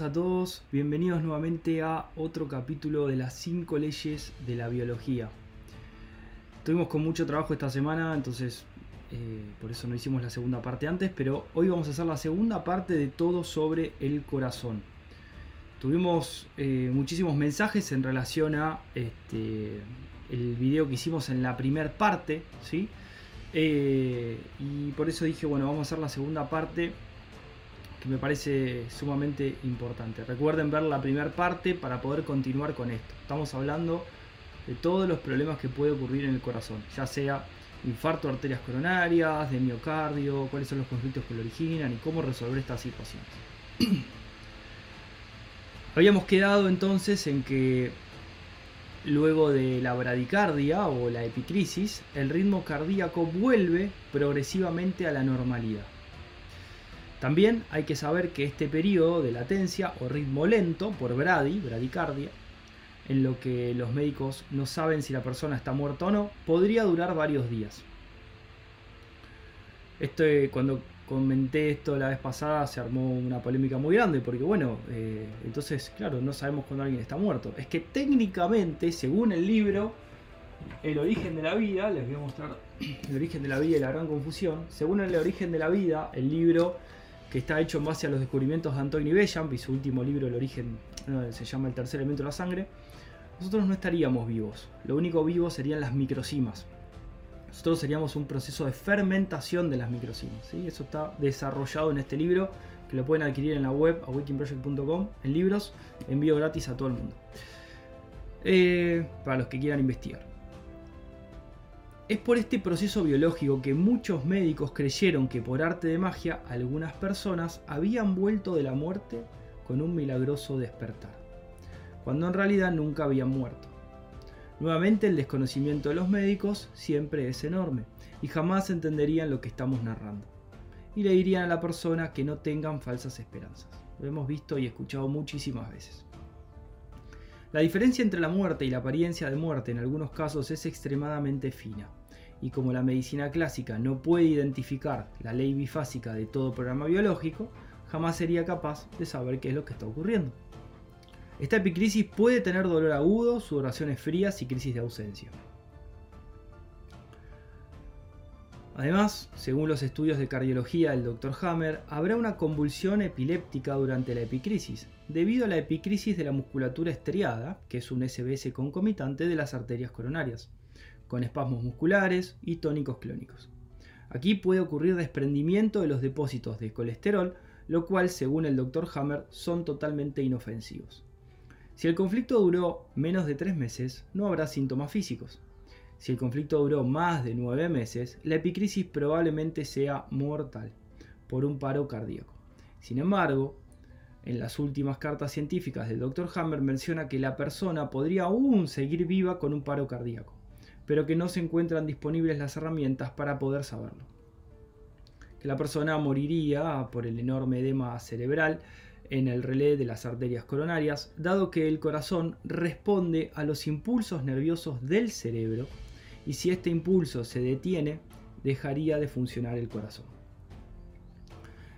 a todos, bienvenidos nuevamente a otro capítulo de las 5 leyes de la biología. Tuvimos con mucho trabajo esta semana, entonces eh, por eso no hicimos la segunda parte antes, pero hoy vamos a hacer la segunda parte de todo sobre el corazón. Tuvimos eh, muchísimos mensajes en relación a este, el video que hicimos en la primera parte, ¿sí? Eh, y por eso dije, bueno, vamos a hacer la segunda parte me parece sumamente importante. Recuerden ver la primera parte para poder continuar con esto. Estamos hablando de todos los problemas que puede ocurrir en el corazón, ya sea infarto de arterias coronarias, de miocardio, cuáles son los conflictos que lo originan y cómo resolver estas situaciones. Habíamos quedado entonces en que luego de la bradicardia o la epicrisis, el ritmo cardíaco vuelve progresivamente a la normalidad. También hay que saber que este periodo de latencia o ritmo lento por bradi, bradicardia, en lo que los médicos no saben si la persona está muerta o no, podría durar varios días. Esto, cuando comenté esto la vez pasada se armó una polémica muy grande porque bueno, eh, entonces claro, no sabemos cuándo alguien está muerto. Es que técnicamente, según el libro, El origen de la vida, les voy a mostrar el origen de la vida y la gran confusión, según el origen de la vida, el libro que está hecho en base a los descubrimientos de Anthony Bellamp y su último libro, El origen, se llama El tercer elemento de la sangre, nosotros no estaríamos vivos. Lo único vivo serían las microcimas. Nosotros seríamos un proceso de fermentación de las microcimas. ¿sí? Eso está desarrollado en este libro, que lo pueden adquirir en la web awakenproject.com, en libros, envío gratis a todo el mundo. Eh, para los que quieran investigar. Es por este proceso biológico que muchos médicos creyeron que por arte de magia algunas personas habían vuelto de la muerte con un milagroso despertar cuando en realidad nunca habían muerto. Nuevamente el desconocimiento de los médicos siempre es enorme y jamás entenderían lo que estamos narrando. Y le dirían a la persona que no tengan falsas esperanzas. Lo hemos visto y escuchado muchísimas veces. La diferencia entre la muerte y la apariencia de muerte en algunos casos es extremadamente fina, y como la medicina clásica no puede identificar la ley bifásica de todo programa biológico, jamás sería capaz de saber qué es lo que está ocurriendo. Esta epicrisis puede tener dolor agudo, sudoraciones frías y crisis de ausencia. Además, según los estudios de cardiología del Dr. Hammer, habrá una convulsión epiléptica durante la epicrisis, debido a la epicrisis de la musculatura estriada, que es un SBS concomitante de las arterias coronarias, con espasmos musculares y tónicos clónicos. Aquí puede ocurrir desprendimiento de los depósitos de colesterol, lo cual, según el Dr. Hammer, son totalmente inofensivos. Si el conflicto duró menos de tres meses, no habrá síntomas físicos. Si el conflicto duró más de nueve meses, la epicrisis probablemente sea mortal por un paro cardíaco. Sin embargo, en las últimas cartas científicas del Dr. Hammer menciona que la persona podría aún seguir viva con un paro cardíaco, pero que no se encuentran disponibles las herramientas para poder saberlo. Que la persona moriría por el enorme edema cerebral en el relé de las arterias coronarias, dado que el corazón responde a los impulsos nerviosos del cerebro y si este impulso se detiene, dejaría de funcionar el corazón.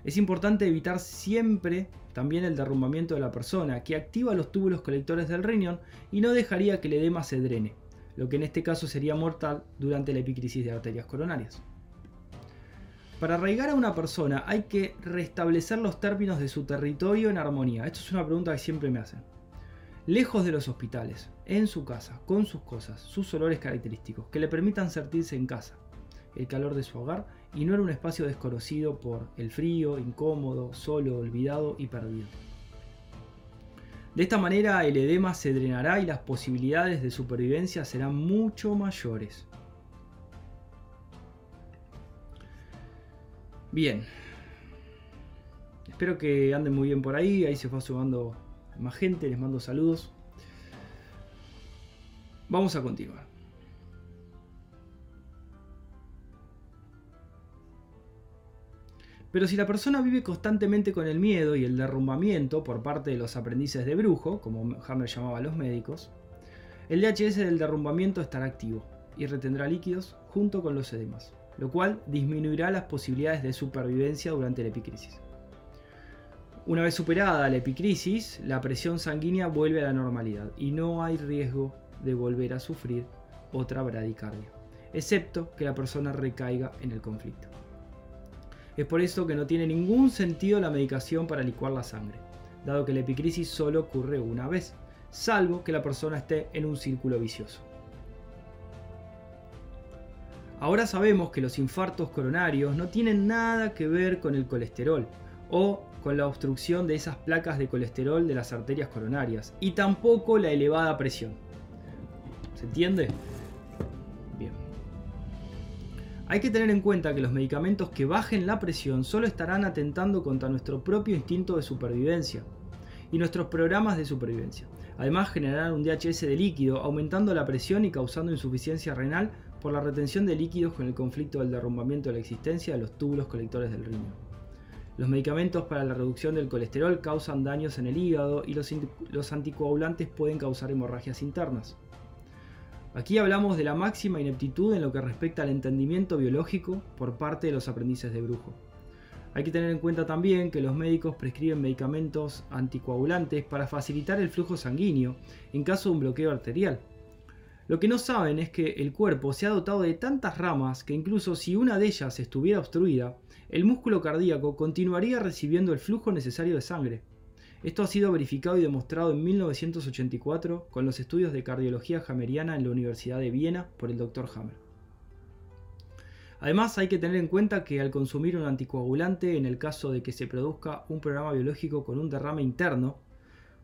Es importante evitar siempre también el derrumbamiento de la persona, que activa los túbulos colectores del riñón y no dejaría que el edema se drene, lo que en este caso sería mortal durante la epicrisis de arterias coronarias. Para arraigar a una persona hay que restablecer los términos de su territorio en armonía. Esto es una pregunta que siempre me hacen. Lejos de los hospitales, en su casa, con sus cosas, sus olores característicos, que le permitan sentirse en casa, el calor de su hogar y no en un espacio desconocido por el frío, incómodo, solo, olvidado y perdido. De esta manera el edema se drenará y las posibilidades de supervivencia serán mucho mayores. Bien. Espero que anden muy bien por ahí. Ahí se va sumando más gente. Les mando saludos. Vamos a continuar. Pero si la persona vive constantemente con el miedo y el derrumbamiento por parte de los aprendices de brujo, como Hammer llamaba a los médicos, el DHS del derrumbamiento estará activo y retendrá líquidos junto con los edemas lo cual disminuirá las posibilidades de supervivencia durante la epicrisis. Una vez superada la epicrisis, la presión sanguínea vuelve a la normalidad y no hay riesgo de volver a sufrir otra bradicardia, excepto que la persona recaiga en el conflicto. Es por eso que no tiene ningún sentido la medicación para licuar la sangre, dado que la epicrisis solo ocurre una vez, salvo que la persona esté en un círculo vicioso. Ahora sabemos que los infartos coronarios no tienen nada que ver con el colesterol o con la obstrucción de esas placas de colesterol de las arterias coronarias y tampoco la elevada presión. ¿Se entiende? Bien. Hay que tener en cuenta que los medicamentos que bajen la presión solo estarán atentando contra nuestro propio instinto de supervivencia y nuestros programas de supervivencia. Además generarán un DHS de líquido, aumentando la presión y causando insuficiencia renal por la retención de líquidos con el conflicto del derrumbamiento de la existencia de los túbulos colectores del riñón. Los medicamentos para la reducción del colesterol causan daños en el hígado y los, los anticoagulantes pueden causar hemorragias internas. Aquí hablamos de la máxima ineptitud en lo que respecta al entendimiento biológico por parte de los aprendices de brujo. Hay que tener en cuenta también que los médicos prescriben medicamentos anticoagulantes para facilitar el flujo sanguíneo en caso de un bloqueo arterial, lo que no saben es que el cuerpo se ha dotado de tantas ramas que incluso si una de ellas estuviera obstruida, el músculo cardíaco continuaría recibiendo el flujo necesario de sangre. Esto ha sido verificado y demostrado en 1984 con los estudios de cardiología hameriana en la Universidad de Viena por el Dr. Hammer. Además hay que tener en cuenta que al consumir un anticoagulante, en el caso de que se produzca un programa biológico con un derrame interno,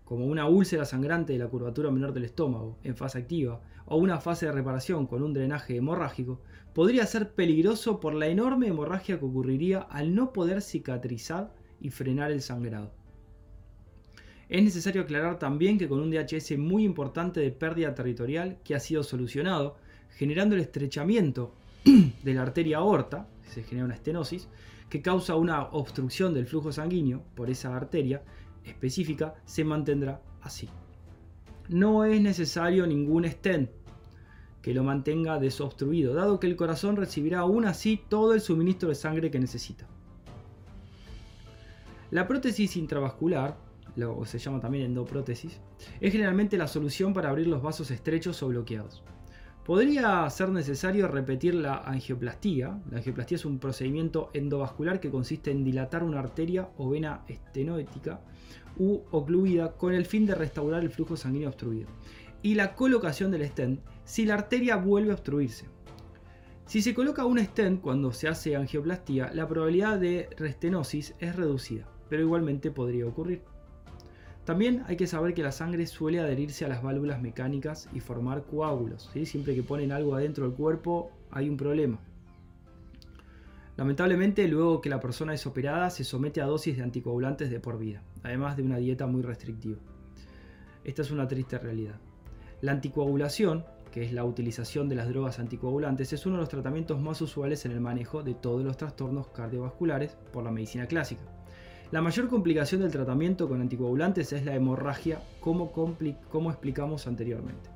como una úlcera sangrante de la curvatura menor del estómago en fase activa o una fase de reparación con un drenaje hemorrágico, podría ser peligroso por la enorme hemorragia que ocurriría al no poder cicatrizar y frenar el sangrado. Es necesario aclarar también que con un DHS muy importante de pérdida territorial que ha sido solucionado, generando el estrechamiento de la arteria aorta, se genera una estenosis, que causa una obstrucción del flujo sanguíneo por esa arteria, específica se mantendrá así. No es necesario ningún stent que lo mantenga desobstruido, dado que el corazón recibirá aún así todo el suministro de sangre que necesita. La prótesis intravascular, o se llama también endoprótesis, es generalmente la solución para abrir los vasos estrechos o bloqueados. Podría ser necesario repetir la angioplastía. La angioplastía es un procedimiento endovascular que consiste en dilatar una arteria o vena estenoética u ocluida con el fin de restaurar el flujo sanguíneo obstruido. Y la colocación del stent si la arteria vuelve a obstruirse. Si se coloca un stent cuando se hace angioplastía, la probabilidad de restenosis es reducida, pero igualmente podría ocurrir. También hay que saber que la sangre suele adherirse a las válvulas mecánicas y formar coágulos. Siempre que ponen algo adentro del cuerpo hay un problema. Lamentablemente, luego que la persona es operada, se somete a dosis de anticoagulantes de por vida, además de una dieta muy restrictiva. Esta es una triste realidad. La anticoagulación, que es la utilización de las drogas anticoagulantes, es uno de los tratamientos más usuales en el manejo de todos los trastornos cardiovasculares por la medicina clásica. La mayor complicación del tratamiento con anticoagulantes es la hemorragia, como, explicamos anteriormente.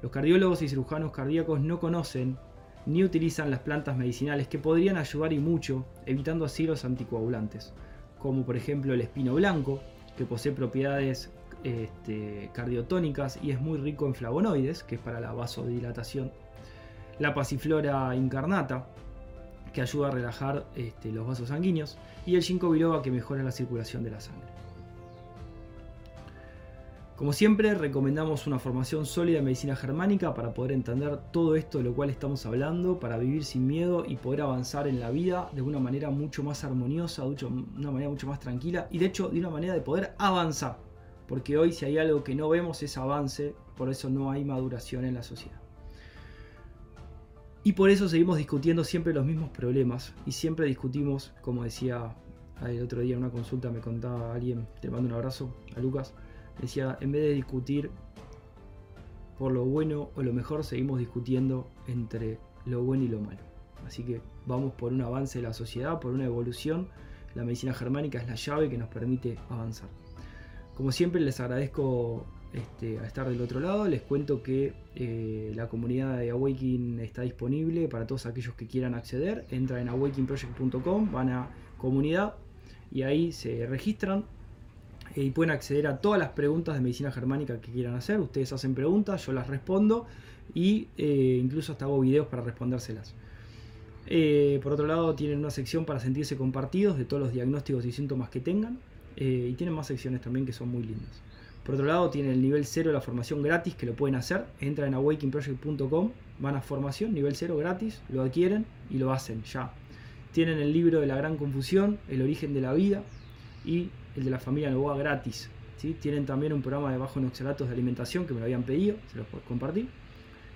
Los cardiólogos y cirujanos cardíacos no conocen ni utilizan las plantas medicinales que podrían ayudar y mucho, evitando así los anticoagulantes, como por ejemplo el espino blanco, que posee propiedades este, cardiotónicas y es muy rico en flavonoides, que es para la vasodilatación, la pasiflora incarnata, que ayuda a relajar este, los vasos sanguíneos, y el ginkgo biloba que mejora la circulación de la sangre. Como siempre, recomendamos una formación sólida en medicina germánica para poder entender todo esto de lo cual estamos hablando, para vivir sin miedo y poder avanzar en la vida de una manera mucho más armoniosa, de una manera mucho más tranquila y de hecho de una manera de poder avanzar. Porque hoy si hay algo que no vemos es avance, por eso no hay maduración en la sociedad. Y por eso seguimos discutiendo siempre los mismos problemas y siempre discutimos, como decía el otro día en una consulta, me contaba alguien, te mando un abrazo a Lucas, decía, en vez de discutir por lo bueno o lo mejor, seguimos discutiendo entre lo bueno y lo malo. Así que vamos por un avance de la sociedad, por una evolución. La medicina germánica es la llave que nos permite avanzar. Como siempre les agradezco este, a estar del otro lado. Les cuento que eh, la comunidad de Awakening está disponible para todos aquellos que quieran acceder. Entran en awakeningproject.com, van a comunidad y ahí se registran y pueden acceder a todas las preguntas de medicina germánica que quieran hacer. Ustedes hacen preguntas, yo las respondo y eh, incluso hasta hago videos para respondérselas. Eh, por otro lado, tienen una sección para sentirse compartidos de todos los diagnósticos y síntomas que tengan. Eh, y tienen más secciones también que son muy lindas. Por otro lado, tienen el nivel 0 de la formación gratis que lo pueden hacer. Entran en awakeningproject.com, van a formación, nivel 0 gratis, lo adquieren y lo hacen ya. Tienen el libro de la gran confusión, el origen de la vida y el de la familia Novoa gratis. ¿sí? Tienen también un programa de bajo en oxalatos de alimentación que me lo habían pedido, se los puedo compartir,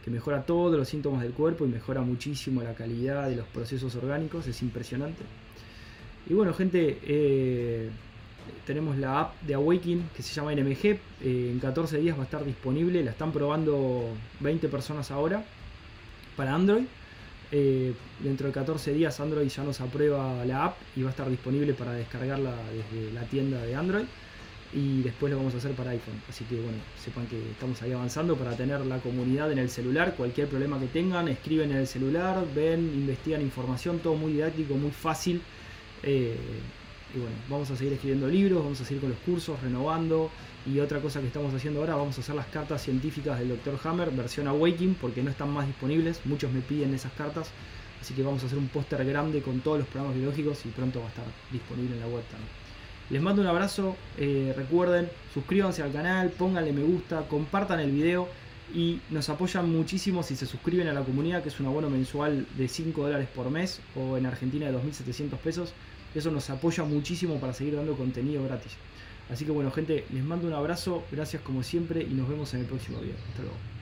que mejora todos los síntomas del cuerpo y mejora muchísimo la calidad de los procesos orgánicos, es impresionante. Y bueno, gente, eh, tenemos la app de Awakening que se llama NMG. Eh, en 14 días va a estar disponible. La están probando 20 personas ahora para Android. Eh, dentro de 14 días Android ya nos aprueba la app y va a estar disponible para descargarla desde la tienda de Android. Y después lo vamos a hacer para iPhone. Así que bueno, sepan que estamos ahí avanzando para tener la comunidad en el celular. Cualquier problema que tengan, escriben en el celular, ven, investigan información, todo muy didáctico, muy fácil. Eh, y bueno, vamos a seguir escribiendo libros, vamos a seguir con los cursos, renovando. Y otra cosa que estamos haciendo ahora, vamos a hacer las cartas científicas del Dr. Hammer, versión Awakening, porque no están más disponibles. Muchos me piden esas cartas. Así que vamos a hacer un póster grande con todos los programas biológicos y pronto va a estar disponible en la web también. Les mando un abrazo, eh, recuerden, suscríbanse al canal, pónganle me gusta, compartan el video y nos apoyan muchísimo si se suscriben a la comunidad, que es un abono mensual de 5 dólares por mes o en Argentina de 2.700 pesos. Eso nos apoya muchísimo para seguir dando contenido gratis. Así que bueno gente, les mando un abrazo, gracias como siempre y nos vemos en el próximo video. Hasta luego.